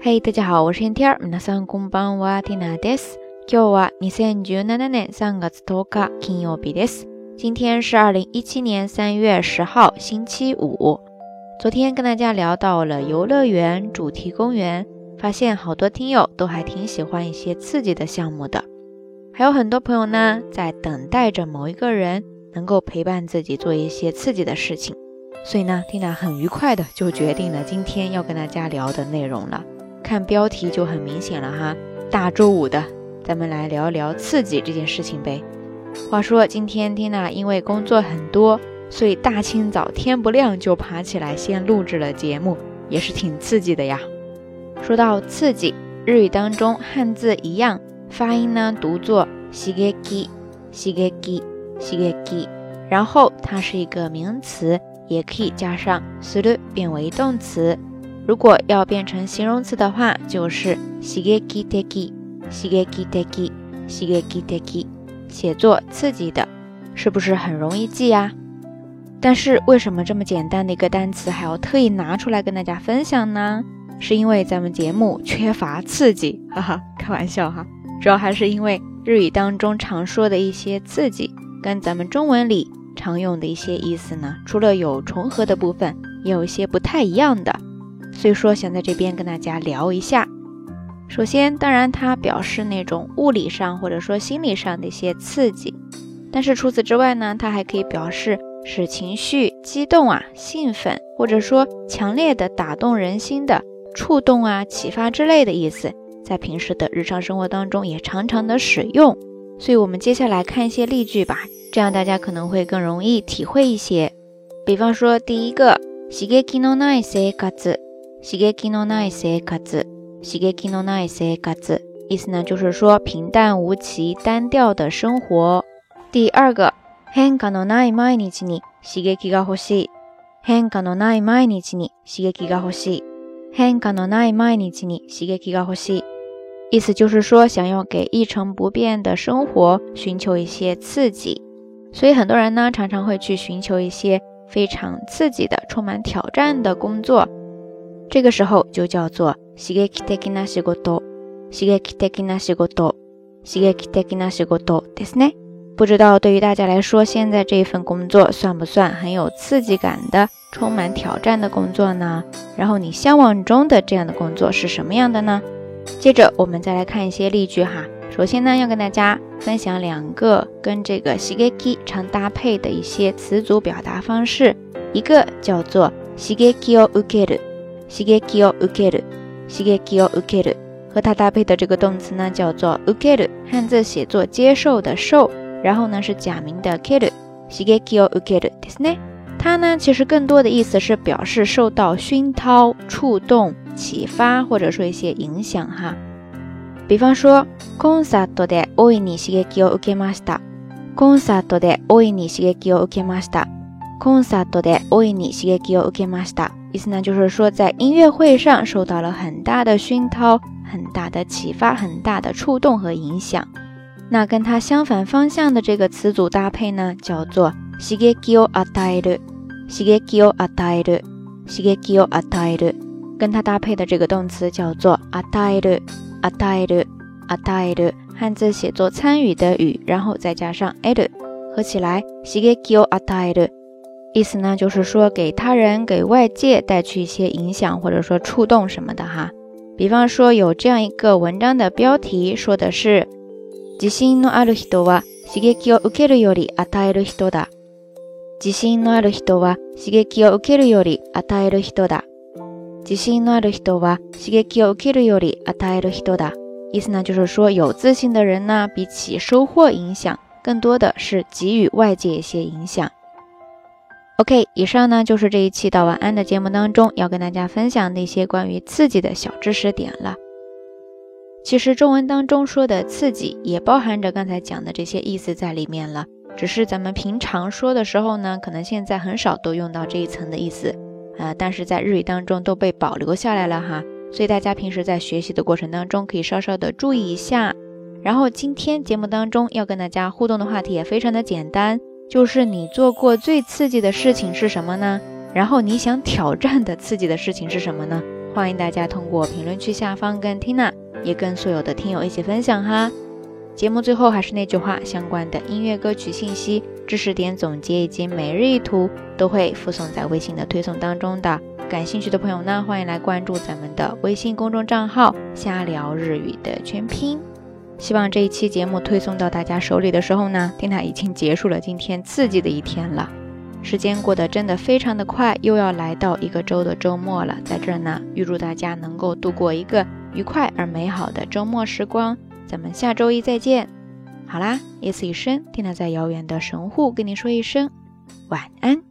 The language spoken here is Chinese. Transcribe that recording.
嘿，大家好，我是天天。皆さんこんばんは、ティナです。今日は二千十七年三月十日、金曜日です。今天是二零一七年三月十号，星期五。昨天跟大家聊到了游乐园、主题公园，发现好多听友都还挺喜欢一些刺激的项目的。还有很多朋友呢，在等待着某一个人能够陪伴自己做一些刺激的事情。所以呢，缇娜很愉快的就决定了今天要跟大家聊的内容了。 看标题就很明显了哈，大周五的，咱们来聊聊刺激这件事情呗。话说今天缇娜因为工作很多，所以大清早天不亮就爬起来先录制了节目，也是挺刺激的呀。说到刺激，日语当中汉字一样，发音呢读作西ゲキ西ゲキ西ゲキ，然后它是一个名词，也可以加上する变为动词。 如果要变成形容词的话，就是刺激的、刺激的、刺激的，写作刺激的，是不是很容易记呀？但是为什么这么简单的一个单词还要特意拿出来跟大家分享呢？是因为咱们节目缺乏刺激，哈哈，开玩笑哈。主要还是因为日语当中常说的一些刺激，跟咱们中文里常用的一些意思呢，除了有重合的部分，也有一些不太一样的。所以说，想在这边跟大家聊一下。首先，当然它表示那种物理上或者说心理上的一些刺激，但是除此之外呢，它还可以表示使情绪激动啊、兴奋，或者说强烈的打动人心的触动啊、启发之类的意思，在平时的日常生活当中也常常的使用。所以我们接下来看一些例句吧，这样大家可能会更容易体会一些。比方说，第一个，刺激のない生活。 刺激のない生活，刺激のない生活，意思呢就是说平淡无奇、单调的生活。第二个，変化のない毎日に刺激が欲しい。変化のない毎日に刺激が欲しい。変化のない毎日に刺激が欲しい。意思就是说想要给一成不变的生活寻求一些刺激。所以很多人呢常常会去寻求一些非常刺激的、充满挑战的工作。 这个时候就叫做刺激的な仕事、刺激的な仕事、刺激的な仕事ですね。不知道对于大家来说，现在这一份工作算不算很有刺激感的、充满挑战的工作呢？然后你向往中的这样的工作是什么样的呢？接着我们再来看一些例句哈。首先呢，要跟大家分享两个跟这个刺激常搭配的一些词组表达方式，一个叫做刺激を受ける。 刺激を受ける，刺激を受ける，和它搭配的这个动词呢叫做受ける，汉字写作接受的受，然后呢是假名的ける，刺激を受けるですね。它呢其实更多的意思是表示受到熏陶、触动、启发，或者说一些影响哈。比方说，コンサートで大いに刺激を受けました。コンサートで大いに刺激を受けました。コンサートで大いに刺激を受けました。 意思呢，就是说在音乐会上受到了很大的熏陶、很大的启发、很大的触动和影响。那跟它相反方向的这个词组搭配呢，叫做刺激を与える。刺激を与える。刺激を与える。跟它搭配的这个动词叫做与える。与える。与える。汉字写作参与的与，然后再加上える，合起来刺激を与える。 意思呢，就是说给他人、给外界带去一些影响，或者说触动什么的哈。比方说有这样一个文章的标题，说的是“自信のある人は刺激を受けるより与える人だ”。自信のある人は刺激を受けるより与える人だ。自信のある人は刺激を受けるより与える人だ。意思呢，就是说有自信的人呢，比起收获影响，更多的是给予外界一些影响。 OK，以上呢就是这一期到晚安的节目当中要跟大家分享那些关于刺激的小知识点了。其实中文当中说的刺激也包含着刚才讲的这些意思在里面了，只是咱们平常说的时候呢，可能现在很少都用到这一层的意思啊，但是在日语当中都被保留下来了哈，所以大家平时在学习的过程当中可以稍稍的注意一下。然后今天节目当中要跟大家互动的话题也非常的简单。就是你做过最刺激的事情是什么呢？然后你想挑战的刺激的事情是什么呢？欢迎大家通过评论区下方跟 Tina，也跟所有的听友一起分享哈。节目最后还是那句话，相关的音乐歌曲信息、知识点总结以及每日一图都会附送在微信的推送当中的。感兴趣的朋友呢，欢迎来关注咱们的微信公众账号“瞎聊日语”的全拼。希望这一期节目推送到大家手里的时候呢，听它已经结束了今天刺激的一天了。时间过得真的非常的快，又要来到一个周的周末了。在这儿呢，预祝大家能够度过一个愉快而美好的周末时光。咱们下周一再见。好啦，夜色已深，听它在遥远的神户跟你说一声晚安。